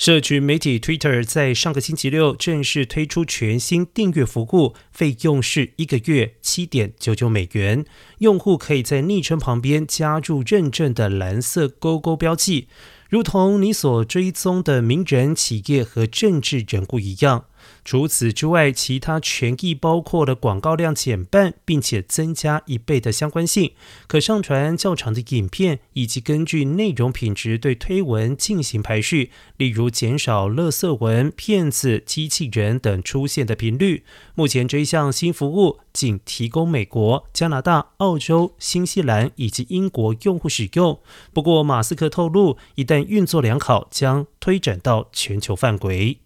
社群媒体 Twitter 在上个星期六正式推出全新订阅服务，费用是一个月七点九九美元。用户可以在昵称旁边加入认证的蓝色勾勾标记，如同你所追踪的名人、企业和政治人物一样。除此之外，其他权益包括了广告量减半，并且增加一倍的相关性，可上传较长的影片，以及根据内容品质对推文进行排序，例如减少垃圾文、骗子、机器人等出现的频率。目前这一项新服务仅提供美国、加拿大、澳洲、新西兰以及英国用户使用。不过，马斯克透露，一旦运作良好，将推展到全球范围。